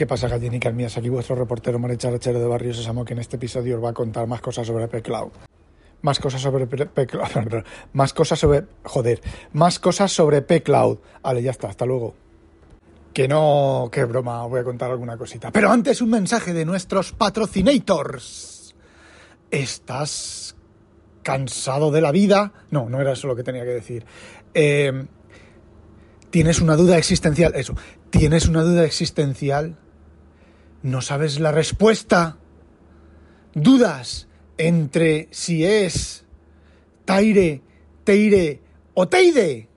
¿Qué pasa, gallinicas mías? Aquí vuestro reportero Maricharachero de Barrio Sésamo que en este episodio os va a contar más cosas sobre P-Cloud. Más cosas sobre P-Cloud. Más cosas sobre... Joder. Más cosas sobre P-Cloud. Vale, ya está. Hasta luego. Que no... Qué broma. Voy a contar alguna cosita. Pero antes un mensaje de nuestros patrocinators. ¿Estás cansado de la vida? No, no era eso lo que tenía que decir. Eh, ¿Tienes una duda existencial? Eso. ¿Tienes una duda existencial? ¿No sabes la respuesta? ¿Dudas entre si es Taire, Teire o Teide?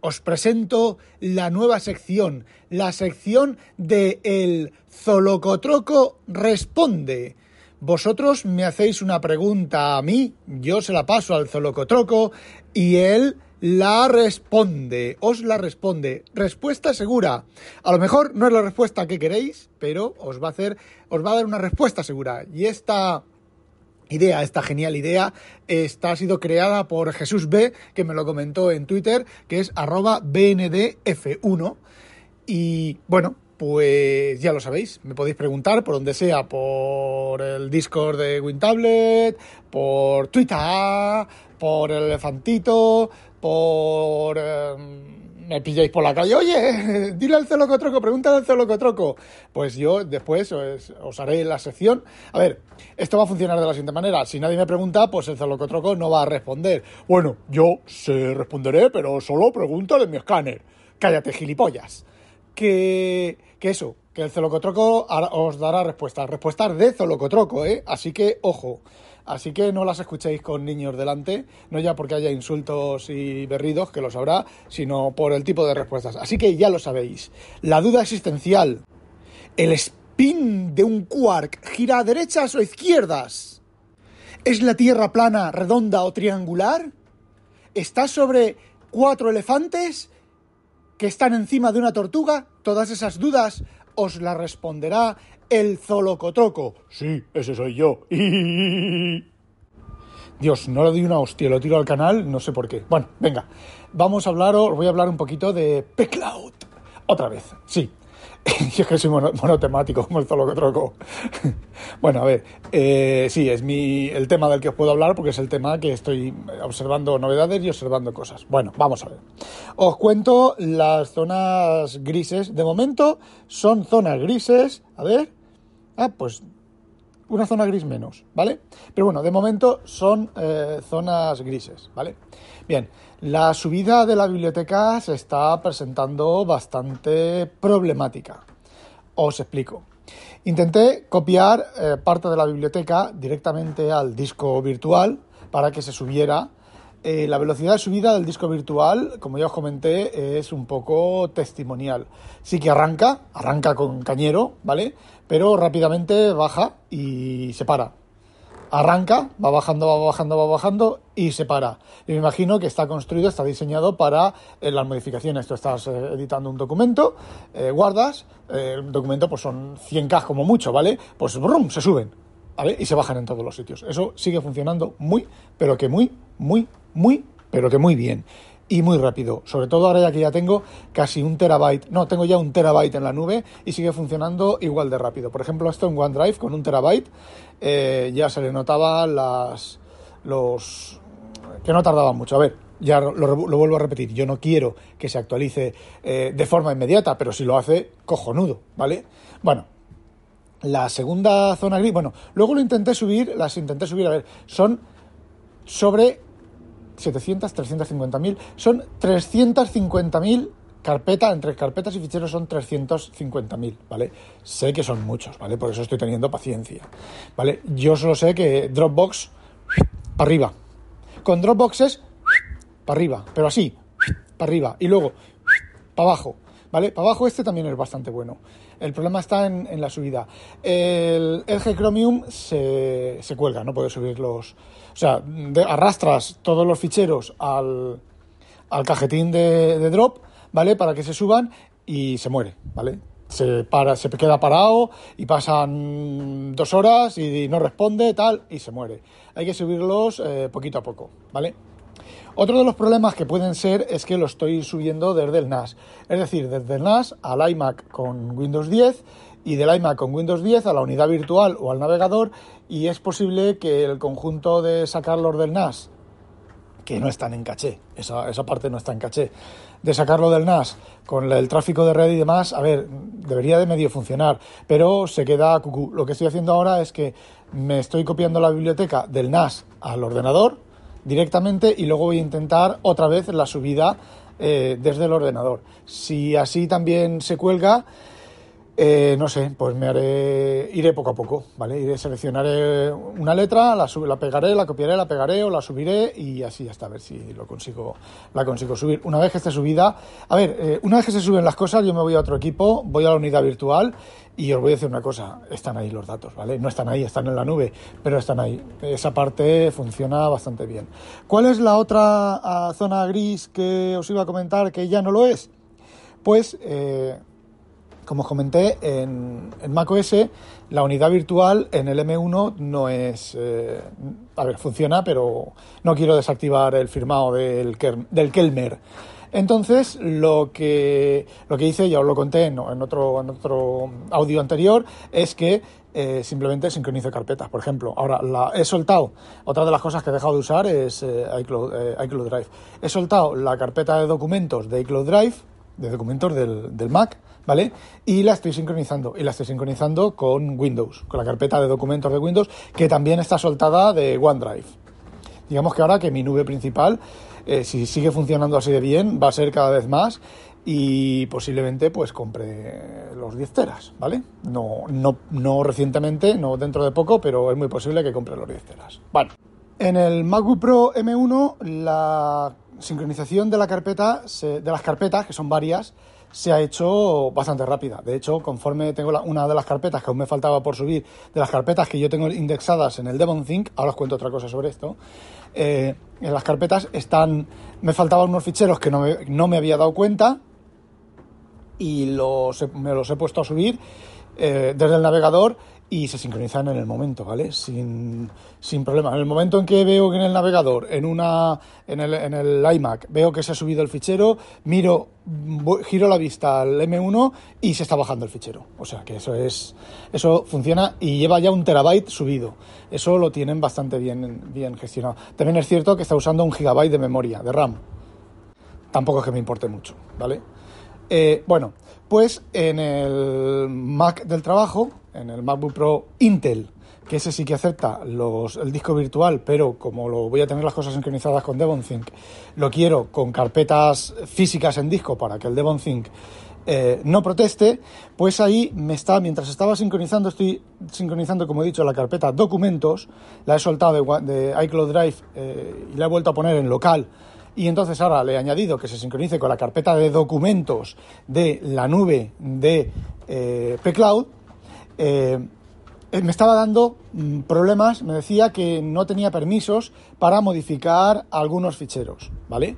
Os presento la nueva sección, la sección de El Zolocotroco Responde. Vosotros me hacéis una pregunta a mí, yo se la paso al Zolocotroco y él la responde, os la responde. Respuesta segura. A lo mejor no es la respuesta que queréis, pero os va a hacer, os va a dar una respuesta segura. Y esta idea, esta genial idea, está, ha sido creada por Jesús B, que me lo comentó en Twitter, que es arroba BNDF1. Y bueno, pues ya lo sabéis, me podéis preguntar por donde sea, por el Discord de WinTablet, por Twitter, por el elefantito, por... Em, me pilláis por la calle, oye, dile al celocotroco, pregúntale al celocotroco. Pues yo después os, haré la sección. A ver, esto va a funcionar de la siguiente manera. Si nadie me pregunta, pues el celocotroco no va a responder. Bueno, yo se responderé, pero solo pregúntale en mi escáner. Cállate, gilipollas. Que, que eso, que el celocotroco os dará respuestas. Respuestas de celocotroco, ¿eh? Así que, ojo. Así que no las escuchéis con niños delante, no ya porque haya insultos y berridos, que los habrá, sino por el tipo de respuestas. Así que ya lo sabéis. La duda existencial. ¿El spin de un quark gira a derechas o izquierdas? ¿Es la Tierra plana, redonda o triangular? ¿Está sobre cuatro elefantes que están encima de una tortuga? Todas esas dudas os las responderá el Zolocotroco. Sí, ese soy yo. Dios, no le doy una hostia, lo tiro al canal, no sé por qué. Bueno, venga, vamos a hablar, os voy a hablar un poquito de P-Cloud. Otra vez, sí. Yo es que soy monotemático como el Zolocotroco. bueno, a ver, eh, sí, es mi, el tema del que os puedo hablar porque es el tema que estoy observando novedades y observando cosas. Bueno, vamos a ver. Os cuento las zonas grises. De momento son zonas grises. A ver, Ah, pues una zona gris menos, ¿vale? Pero bueno, de momento son eh, zonas grises, ¿vale? Bien, la subida de la biblioteca se está presentando bastante problemática. Os explico. Intenté copiar eh, parte de la biblioteca directamente al disco virtual para que se subiera eh, la velocidad de subida del disco virtual, como ya os comenté, es un poco testimonial. Sí que arranca, arranca con cañero, ¿vale? Pero rápidamente baja y se para. Arranca, va bajando, va bajando, va bajando y se para. Y me imagino que está construido, está diseñado para eh, las modificaciones. Tú estás eh, editando un documento, guardas, el documento pues son 100K como mucho, ¿vale? Pues brum, se suben, ¿vale? Y se bajan en todos los sitios. Eso sigue funcionando muy, pero que muy, muy, muy, pero que muy bien y muy rápido. Sobre todo ahora ya que ya tengo casi un terabyte, no, tengo ya un terabyte en la nube y sigue funcionando igual de rápido. Por ejemplo, esto en OneDrive con un terabyte eh, ya se le notaba las los que no tardaba mucho. A ver, ya lo, vuelvo a repetir, yo no quiero que se actualice eh, de forma inmediata, pero si lo hace, cojonudo, ¿vale? Bueno, la segunda zona gris, bueno, luego lo intenté subir, las intenté subir, a ver, son sobre 700, 350.000, son 350.000 carpetas, entre carpetas y ficheros son 350.000, ¿vale? Sé que son muchos, ¿vale? Por eso estoy teniendo paciencia, ¿vale? Yo solo sé que Dropbox, para arriba. Con Dropbox es para arriba, pero así, para arriba. Y luego, para abajo, ¿vale? Para abajo este también es bastante bueno. El problema está en, la subida. El LG Chromium se, se cuelga, no puede subir los... O sea, arrastras todos los ficheros al, al cajetín de, de, drop, ¿vale? Para que se suban y se muere, ¿vale? Se, para, se queda parado y pasan dos horas y no responde, tal, y se muere. Hay que subirlos eh, poquito a poco, ¿vale? Otro de los problemas que pueden ser es que lo estoy subiendo desde el NAS, es decir, desde el NAS al iMac con Windows 10 y del iMac con Windows 10 a la unidad virtual o al navegador y es posible que el conjunto de sacarlos del NAS, que no están en caché, esa, esa parte no está en caché, de sacarlo del NAS con el tráfico de red y demás, a ver, debería de medio funcionar, pero se queda cucú. Lo que estoy haciendo ahora es que me estoy copiando la biblioteca del NAS al ordenador directamente y luego voy a intentar otra vez la subida eh, desde el ordenador. Si así también se cuelga, eh, no sé, pues me haré, iré poco a poco, ¿vale? Iré, seleccionaré una letra, la, la pegaré, la copiaré, la pegaré o la subiré y así hasta a ver si lo consigo, la consigo subir. Una vez que esté subida, a ver, eh, una vez que se suben las cosas, yo me voy a otro equipo, voy a la unidad virtual y os voy a decir una cosa, están ahí los datos, ¿vale? No están ahí, están en la nube, pero están ahí. Esa parte funciona bastante bien. ¿Cuál es la otra ah, zona gris que os iba a comentar que ya no lo es? Pues... Eh, como os comenté, en, en macOS la unidad virtual en el M1 no es... Eh, a ver, funciona, pero no quiero desactivar el firmado del, del Kelmer. Entonces, lo que, lo que hice, ya os lo conté en, otro, en otro audio anterior, es que eh, simplemente sincronizo carpetas. Por ejemplo, ahora la, he soltado, otra de las cosas que he dejado de usar es eh, iCloud, iCloud, Drive. He soltado la carpeta de documentos de iCloud Drive, de documentos del, del Mac, ¿vale? Y la estoy sincronizando, y la estoy sincronizando con Windows, con la carpeta de documentos de Windows, que también está soltada de OneDrive. Digamos que ahora que mi nube principal, eh, si sigue funcionando así de bien, va a ser cada vez más y posiblemente pues compre los 10 teras, ¿vale? No, no, no recientemente, no dentro de poco, pero es muy posible que compre los 10 teras. Bueno, en el MacBook Pro M1 la sincronización de la carpeta, de las carpetas, que son varias, se ha hecho bastante rápida. De hecho, conforme tengo una de las carpetas que aún me faltaba por subir, de las carpetas que yo tengo indexadas en el DevonThink, ahora os cuento otra cosa sobre esto, eh, en las carpetas están, me faltaban unos ficheros que no me, no me había dado cuenta y los, me los he puesto a subir eh, desde el navegador y se sincronizan en el momento, ¿vale? Sin, sin problema. En el momento en que veo que en el navegador, en una en el, en el iMac, veo que se ha subido el fichero, miro, giro la vista al M1 y se está bajando el fichero. O sea que eso es eso funciona y lleva ya un terabyte subido. Eso lo tienen bastante bien, bien gestionado. También es cierto que está usando un gigabyte de memoria, de RAM. Tampoco es que me importe mucho, ¿vale? Eh, bueno, pues en el Mac del trabajo, en el MacBook Pro Intel, que ese sí que acepta el disco virtual, pero como lo voy a tener las cosas sincronizadas con DevonThink, lo quiero con carpetas físicas en disco para que el DevonThink eh, no proteste, pues ahí me está, mientras estaba sincronizando, estoy sincronizando, como he dicho, la carpeta documentos, la he soltado de, iCloud Drive eh, y la he vuelto a poner en local y entonces ahora le he añadido que se sincronice con la carpeta de documentos de la nube de eh, pCloud. Eh, me estaba dando mm, problemas, me decía que no tenía permisos para modificar algunos ficheros, ¿vale?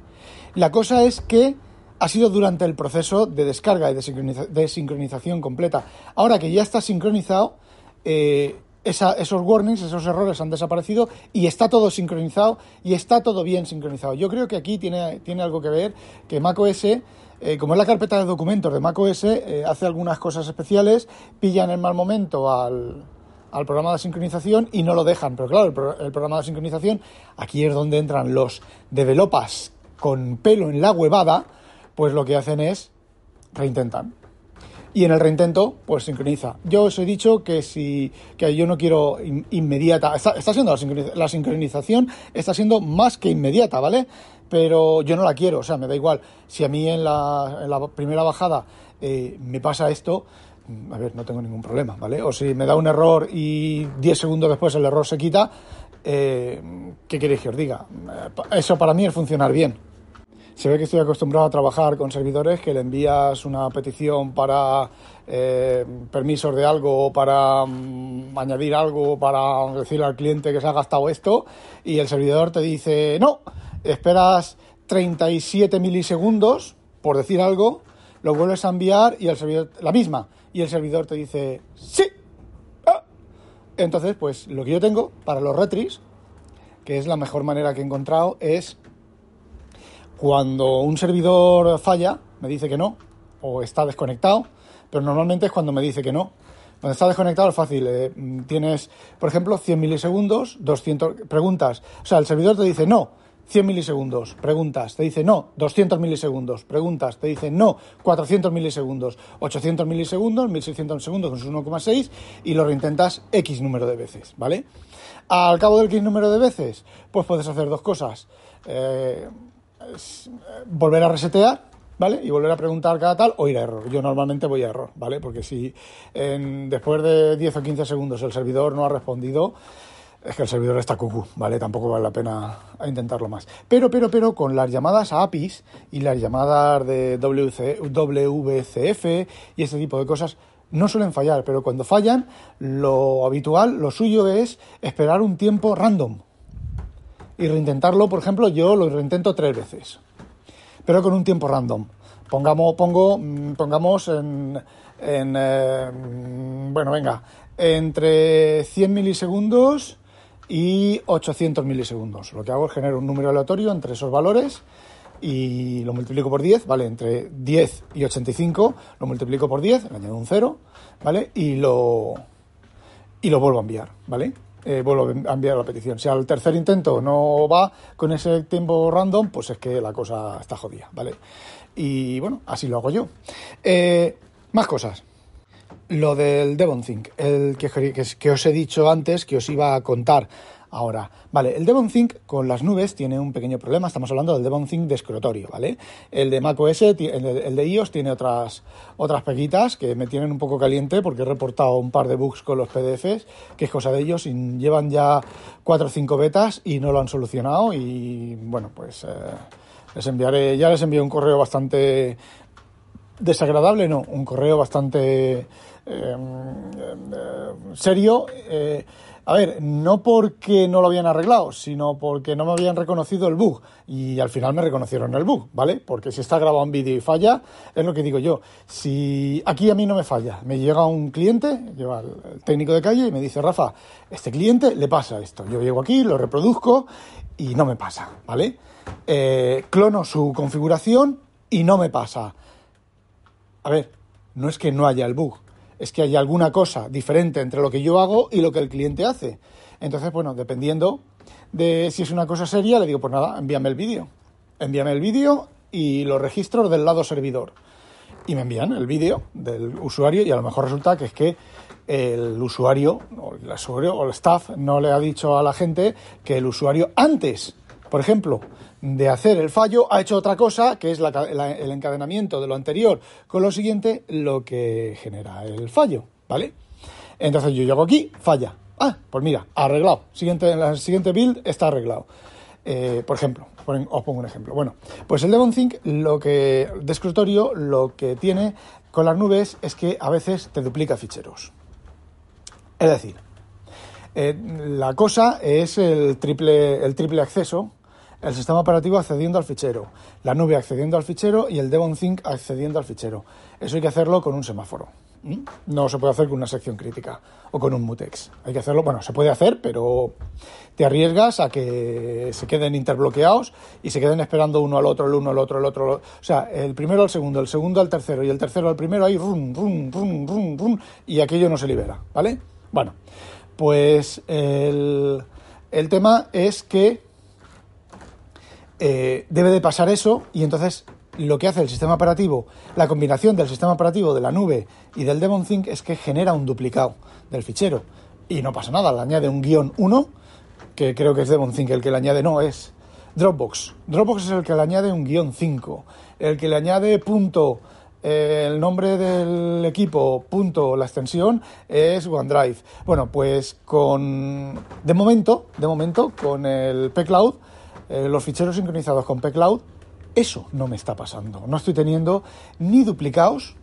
La cosa es que ha sido durante el proceso de descarga y de, sincronización completa. Ahora que ya está sincronizado, eh, esos warnings, esos errores han desaparecido y está todo sincronizado y está todo bien sincronizado. Yo creo que aquí tiene, tiene algo que ver que macOS, eh, como es la carpeta de documentos de macOS, eh, hace algunas cosas especiales, pilla en el mal momento al, al programa de sincronización y no lo dejan. Pero claro, el, el, programa de sincronización, aquí es donde entran los developas con pelo en la huevada, pues lo que hacen es reintentan y en el reintento pues sincroniza. Yo os he dicho que si que yo no quiero inmediata, está, está siendo la, sincronización está siendo más que inmediata, ¿vale? Pero yo no la quiero, o sea, me da igual. Si a mí en la, en la primera bajada eh, me pasa esto, mm, a ver, no tengo ningún problema, ¿vale? O si me da un error y 10 segundos después el error se quita, eh, ¿qué queréis que os diga? Eh, eso para mí es funcionar bien se ve que estoy acostumbrado a trabajar con servidores que le envías una petición para eh, permisos de algo, para mm, añadir algo, para decirle al cliente que se ha gastado esto, y el servidor te dice, no, esperas 37 milisegundos, por decir algo, lo vuelves a enviar y el servidor, la misma, y el servidor te dice, sí. Ah". Entonces, pues lo que yo tengo para los retris, que es la mejor manera que he encontrado, es cuando un servidor falla, me dice que no, o está desconectado, pero normalmente es cuando me dice que no. Cuando está desconectado es fácil. eh, mm, tienes, por ejemplo, 100 milisegundos, 200 preguntas. O sea, el servidor te dice no, 100 milisegundos, preguntas, te dice no, 200 milisegundos, preguntas, te dice no, 400 milisegundos, 800 milisegundos, 1600 segundos con sus 1,6 y lo reintentas X número de veces, ¿vale? Al cabo del X número de veces, pues puedes hacer dos cosas. Eh, volver a resetear, ¿vale? Y volver a preguntar cada tal o ir a error. Yo normalmente voy a error, ¿vale? Porque si en- después de 10 o 15 segundos el servidor no ha respondido, es que el servidor está cucú, ¿vale? Tampoco vale la pena intentarlo más. Pero, pero, pero con las llamadas a APIs y las llamadas de WC WCF y ese tipo de cosas no suelen fallar, pero cuando fallan, lo habitual, lo suyo es esperar un tiempo random y reintentarlo, por ejemplo, yo lo reintento tres veces pero con un tiempo random. Pongamos, pongo, mm, pongamos en, en, mm, bueno, venga, entre 100 milisegundos y 800 milisegundos. Lo que hago es generar un número aleatorio entre esos valores y lo multiplico por 10, ¿vale? Entre 10 y 85 lo multiplico por 10, le añado un 0, ¿vale? Y lo, y lo vuelvo a enviar, ¿vale? Eh, vuelvo a enviar la petición. Si al tercer intento no va con ese tiempo random, pues es que la cosa está jodida, ¿vale? Y bueno, así lo hago yo. Eh, más cosas. Lo del DevonThink, el que, que, que os he dicho antes que os iba a contar ahora. Vale, el DevonThink con las nubes tiene un pequeño problema. Estamos hablando del DevonThink de escritorio, ¿vale? El de macOS, el de, iOS tiene otras, otras peguitas que me tienen un poco caliente porque he reportado un par de bugs con los PDFs, que es cosa de ellos, y llevan ya cuatro o cinco betas y no lo han solucionado. Y bueno, pues eh, les enviaré, ya les envié un correo bastante desagradable, no, un correo bastante eh, eh, serio. A ver, no porque no lo habían arreglado, sino porque no me habían reconocido el bug. Y al final me reconocieron el bug, ¿vale? Porque si está grabado en vídeo y falla, es lo que digo yo. Si aquí a mí no me falla, me llega un cliente, lleva el técnico de calle y me dice, Rafa, este cliente le pasa esto. Yo llego aquí, lo reproduzco y no me pasa, ¿vale? Eh, clono su configuración y no me pasa. A ver, no es que no haya el bug, es que hay alguna cosa diferente entre lo que yo hago y lo que el cliente hace. Entonces, bueno, dependiendo de si es una cosa seria, le digo, pues nada, envíame el vídeo. Envíame el vídeo y los registros del lado servidor. Y me envían el vídeo del usuario y a lo mejor resulta que es que el usuario o el usuario o el staff no le ha dicho a la gente que el usuario antes, por ejemplo, de hacer el fallo, ha hecho otra cosa, que es la, el encadenamiento de lo anterior con lo siguiente, lo que genera el fallo, ¿vale? Entonces yo llego aquí, falla. Ah, pues mira, arreglado. Siguiente, en la siguiente build está arreglado. Eh, por ejemplo, os pongo un ejemplo. Bueno, pues el DevonThink, lo que, de escritorio, lo que tiene con las nubes es que a veces te duplica ficheros. Es decir, eh, la cosa es el triple, el triple acceso el sistema operativo accediendo al fichero, la nube accediendo al fichero y el DevonThink accediendo al fichero. Eso hay que hacerlo con un semáforo. No se puede hacer con una sección crítica o con un mutex. Hay que hacerlo, bueno, se puede hacer, pero te arriesgas a que se queden interbloqueados y se queden esperando uno al otro, el uno al otro, el otro. O sea, el primero al segundo, el segundo al tercero y el tercero al primero, ahí rum, rum, rum, rum, rum, y aquello no se libera, ¿vale? Bueno, pues el, el tema es que eh, debe de pasar eso y entonces lo que hace el sistema operativo, la combinación del sistema operativo de la nube y del DevonThink es que genera un duplicado del fichero y no pasa nada, le añade un guion 1, que creo que es DevonThink el que le añade, no, es Dropbox. Dropbox es el que le añade un guion 5, el que le añade punto eh, el nombre del equipo, punto, la extensión es OneDrive. Bueno, pues con, de momento, de momento, con el pCloud, eh, los ficheros sincronizados con pCloud, eso no me está pasando. No estoy teniendo ni duplicados,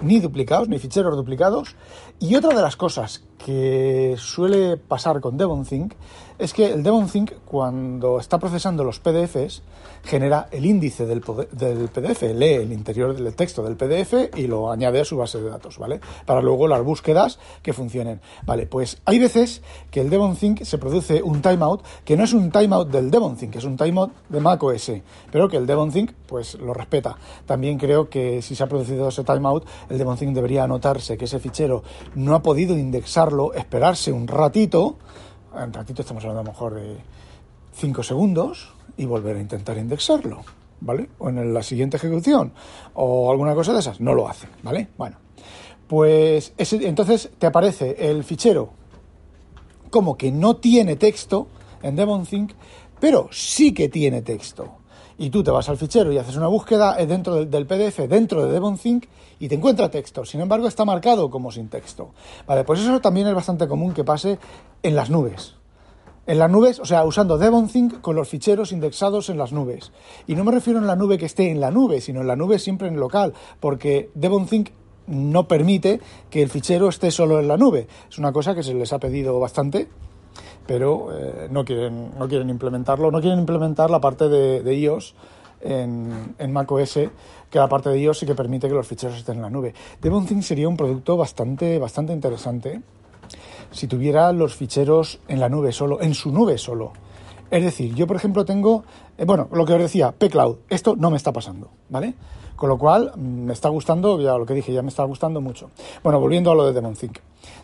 ni duplicados, ni ficheros duplicados. Y otra de las cosas que suele pasar con DevonThink es que el DevonThink, cuando está procesando los PDFs, genera el índice del, PDF, lee el interior del texto del PDF y lo añade a su base de datos, ¿vale? Para luego las búsquedas que funcionen. Vale, pues hay veces que el DevonThink se produce un timeout que no es un timeout del DevonThink, es un timeout de macOS, pero que el DevonThink pues lo respeta. También creo que si se ha producido ese timeout, el DevonThink debería anotarse que ese fichero no ha podido esperarse un ratito, en ratito estamos hablando a lo mejor de 5 segundos y volver a intentar indexarlo, ¿vale? O en la siguiente ejecución o alguna cosa de esas, no lo hace, ¿vale? Bueno, pues ese, entonces te aparece el fichero como que no tiene texto en DevonThink, pero sí que tiene texto. Y tú te vas al fichero y haces una búsqueda dentro del, del PDF, dentro de DevonThink, y te encuentra texto. Sin embargo, está marcado como sin texto. Vale, pues eso también es bastante común que pase en las nubes. En las nubes, o sea, usando DevonThink con los ficheros indexados en las nubes. Y no me refiero en la nube que esté en la nube, sino en la nube siempre en local, porque DevonThink no permite que el fichero esté solo en la nube. Es una cosa que se les ha pedido bastante, pero eh, no, quieren, no quieren implementarlo. No quieren implementar la parte de, de iOS en, en macOS, que la parte de iOS sí que permite que los ficheros estén en la nube. DevonThink sería un producto bastante, bastante interesante si tuviera los ficheros en la nube solo, en su nube solo. Es decir, yo por ejemplo tengo, eh, bueno, lo que os decía, pCloud, esto no me está pasando, ¿vale? Con lo cual, mm, me está gustando, ya lo que dije, ya me está gustando mucho. Bueno, volviendo a lo de DevonThink.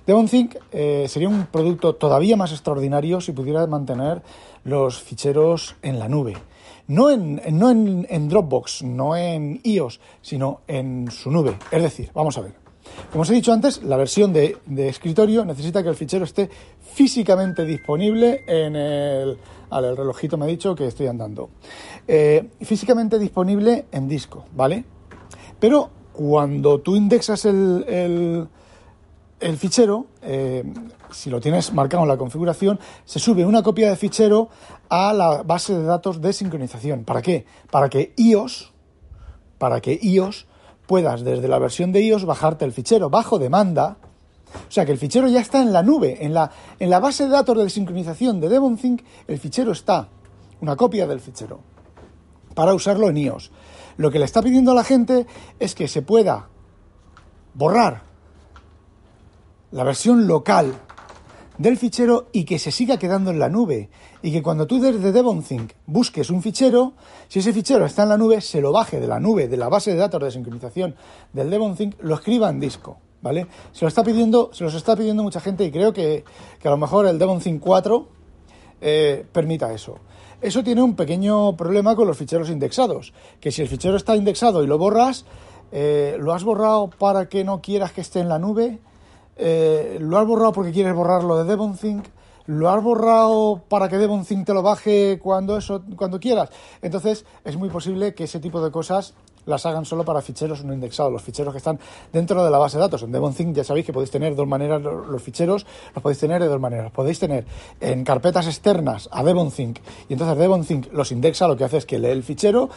DevonThink eh, sería un producto todavía más extraordinario si pudiera mantener los ficheros en la nube. No en, no en, en Dropbox, no en iOS, sino en su nube. Es decir, vamos a ver. Como os he dicho antes, la versión de, escritorio necesita que el fichero esté físicamente disponible en el... Vale, el relojito me ha dicho que estoy andando. Eh, físicamente disponible en disco, ¿vale? Pero cuando tú indexas el, el, el fichero, eh, si lo tienes marcado en la configuración, se sube una copia de fichero a la base de datos de sincronización. ¿Para qué? Para que iOS, para que iOS puedas desde la versión de iOS bajarte el fichero bajo demanda. O sea que el fichero ya está en la nube, en la, en la base de datos de sincronización de DevonThink, el fichero está, una copia del fichero, para usarlo en iOS. Lo que le está pidiendo a la gente es que se pueda borrar la versión local del fichero y que se siga quedando en la nube. Y que cuando tú desde DevonThink busques un fichero, si ese fichero está en la nube, se lo baje de la nube, de la base de datos de sincronización del DevonThink, lo escriba en disco. ¿Vale? Se lo está pidiendo, se los está pidiendo mucha gente y creo que, que a lo mejor el DevonThink 4 eh, permita eso. Eso tiene un pequeño problema con los ficheros indexados, que si el fichero está indexado y lo borras, eh, lo has borrado para que no quieras que esté en la nube, eh, lo has borrado porque quieres borrarlo de DevonThink, lo has borrado para que DevonThink te lo baje cuando eso, cuando quieras. Entonces es muy posible que ese tipo de cosas las hagan solo para ficheros no indexados, los ficheros que están dentro de la base de datos. En DevonThink ya sabéis que podéis tener dos maneras los ficheros, los podéis tener de dos maneras. Podéis tener en carpetas externas a DevonThink y entonces DevonThink los indexa, lo que hace es que lee el fichero,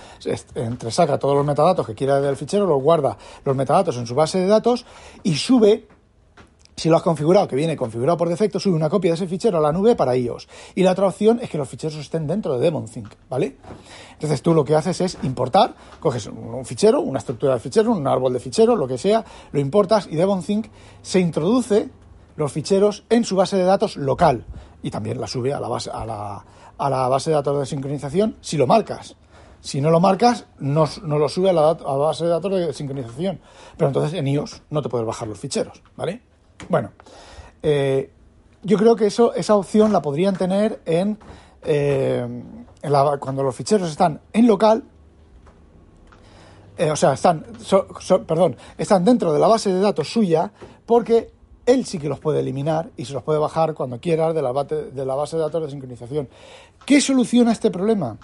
entresaca todos los metadatos que quiera del fichero, los guarda los metadatos en su base de datos y sube si lo has configurado, que viene configurado por defecto, sube una copia de ese fichero a la nube para iOS. Y la otra opción es que los ficheros estén dentro de DemonThink, ¿vale? Entonces tú lo que haces es importar, coges un fichero, una estructura de fichero, un árbol de fichero, lo que sea, lo importas y DemonThink se introduce los ficheros en su base de datos local y también la sube a la base, a la, a la base de datos de sincronización si lo marcas. Si no lo marcas, no, no lo sube a la, a la, base de datos de sincronización. Pero entonces en iOS no te puedes bajar los ficheros, ¿vale? Bueno, eh, yo creo que eso, esa opción la podrían tener en, eh, la, cuando los ficheros están en local, eh, o sea, están, perdón, están dentro de la base de datos suya, porque él sí que los puede eliminar y se los puede bajar cuando quiera de la, base, de datos de sincronización. ¿Qué soluciona este problema?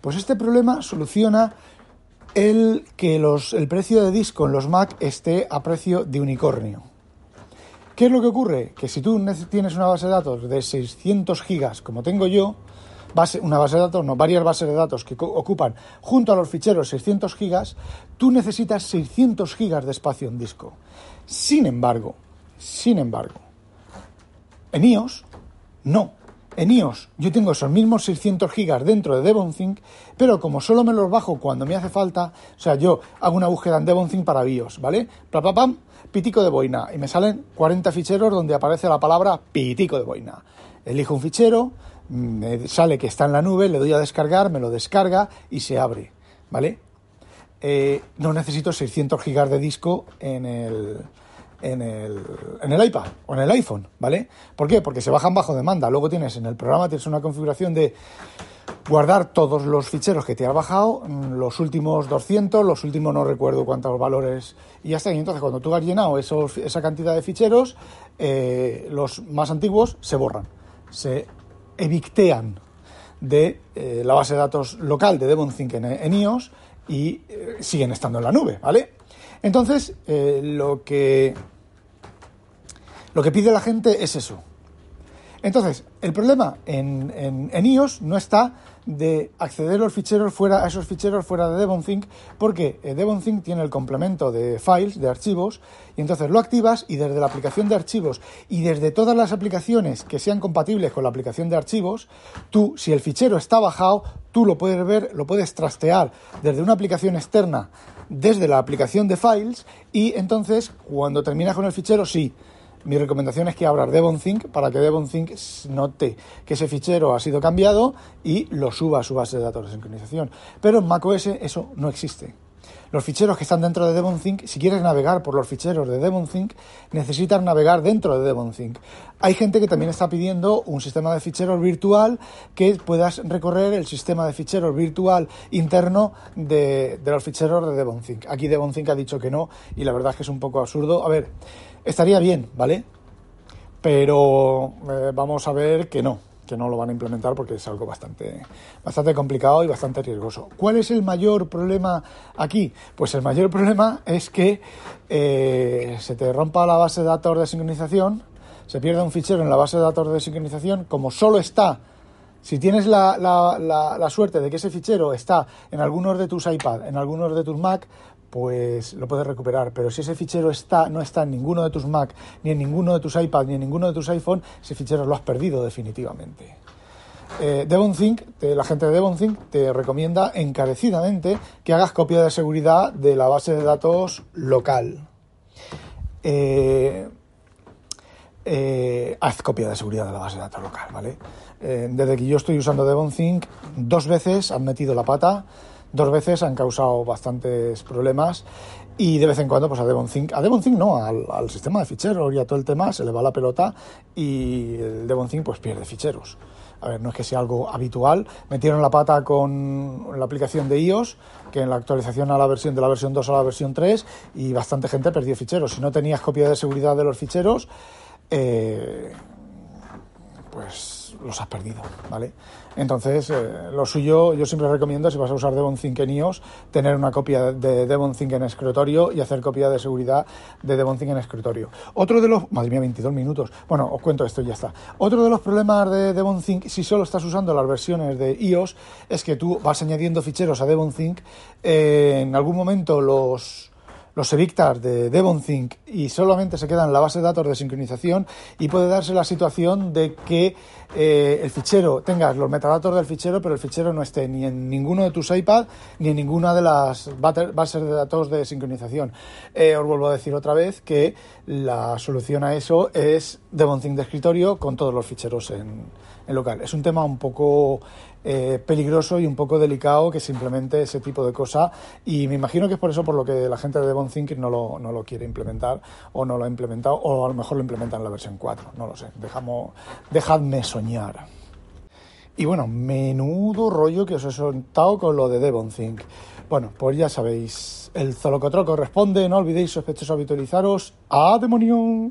Pues este problema soluciona el que el precio de disco en los Mac esté a precio de unicornio. ¿Qué es lo que ocurre? Que si tú tienes una base de datos de 600 gigas, como tengo yo, una base de datos, no, varias bases de datos que ocupan junto a los ficheros 600 gigas, tú necesitas 600 gigas de espacio en disco. Sin embargo, sin embargo, En iOS, no. En iOS yo tengo esos mismos 600 gigas dentro de DevonThink, pero como solo me los bajo cuando me hace falta, o sea, yo hago una búsqueda en DevonThink para BIOS, ¿vale? Pam, pam, pitico de boina, y me salen 40 ficheros donde aparece la palabra pitico de boina. Elijo un fichero, me sale que está en la nube, le doy a descargar, me lo descarga y se abre, ¿vale? Eh, no necesito 600 gigas de disco en el, en el, en el iPad o en el iPhone, ¿vale? ¿Por qué? Porque se bajan bajo demanda. Luego tienes en el programa tienes una configuración de guardar todos los ficheros que te has bajado, mm, los últimos 200, los últimos no recuerdo cuántos valores y está. Y entonces cuando tú has llenado esos, esa cantidad de ficheros, eh, los más antiguos se borran, se evictean de eh, la base de datos local de DevonThink en, en iOS y eh, siguen estando en la nube, ¿vale? Entonces, lo que lo que pide la gente es eso. Entonces, el problema en, en, iOS no está de acceder los ficheros fuera, a esos ficheros fuera de DevonThink, porque eh, DevonThink tiene el complemento de files, de archivos, y entonces lo activas y desde la aplicación de archivos y desde todas las aplicaciones que sean compatibles con la aplicación de archivos, tú, si el fichero está bajado, tú lo puedes ver, lo puedes trastear desde una aplicación externa, desde la aplicación de files, y entonces cuando terminas con el fichero, sí mi recomendación es que abras DevonThink para que DevonThink note que ese fichero ha sido cambiado y lo suba a su base de datos de sincronización. Pero en macOS eso no existe. Los ficheros que están dentro de DevonThink, si quieres navegar por los ficheros de DevonThink, necesitas navegar dentro de DevonThink. Hay gente que también está pidiendo un sistema de ficheros virtual que puedas recorrer el sistema de ficheros virtual interno de, de los ficheros de DevonThink. Aquí DevonThink ha dicho que no y la verdad es que es un poco absurdo. A ver, estaría bien, ¿vale? Pero eh, vamos a ver que no, que no lo van a implementar porque es algo bastante, bastante complicado y bastante riesgoso. ¿Cuál es el mayor problema aquí? Pues el mayor problema es que eh, se te rompa la base de datos de sincronización, se pierde un fichero en la base de datos de sincronización, como solo está si tienes la, la, la, suerte de que ese fichero está en algunos de tus iPad, en algunos de tus Mac, pues lo puedes recuperar. Pero si ese fichero está, no está en ninguno de tus Mac, ni en ninguno de tus iPad, ni en ninguno de tus iPhone, ese fichero lo has perdido definitivamente. Eh, DevonThink, la gente de DevonThink te recomienda encarecidamente que hagas copia de seguridad de la base de datos local. Eh, eh, haz copia de seguridad de la base de datos local, ¿vale? desde que yo estoy usando DevonThink, dos veces han metido la pata dos veces han causado bastantes problemas y de vez en cuando pues a DevonThink, a DevonThink no, al, sistema de ficheros y a todo el tema se le va la pelota y el DevonThink pues pierde ficheros. A ver, no es que sea algo habitual. Metieron la pata con la aplicación de iOS, que en la actualización a la versión de la versión 2 a la versión 3 y bastante gente perdió ficheros. Si no tenías copia de seguridad de los ficheros, eh, pues los has perdido, ¿vale? Entonces, eh, lo suyo, yo siempre recomiendo, si vas a usar DevonThink en iOS, tener una copia de DevonThink en escritorio y hacer copia de seguridad de DevonThink en escritorio. Otro de los... Madre mía, 22 minutos. Bueno, os cuento esto y ya está. Otro de los problemas de DevonThink, si solo estás usando las versiones de iOS, es que tú vas añadiendo ficheros a DevonThink, eh, en algún momento los los evictas de DevonThink y solamente se quedan en la base de datos de sincronización y puede darse la situación de que eh, el fichero, tengas los metadatos del fichero, pero el fichero no esté ni en ninguno de tus iPad ni en ninguna de las bases de datos de sincronización. Eh, os vuelvo a decir otra vez que la solución a eso es DevonThink de escritorio con todos los ficheros en, en local. Es un tema un poco eh, peligroso y un poco delicado que simplemente ese tipo de cosa y me imagino que es por eso por lo que la gente de DevonThink no lo, no lo quiere implementar o no lo ha implementado o a lo mejor lo implementa en la versión 4, no lo sé, Dejamos, dejadme soñar. Y bueno, menudo rollo que os he soltado con lo de DevonThink. Bueno, pues ya sabéis, el Zolocotroco responde, no olvidéis sospechosos habitualizaros. ¡A demonio!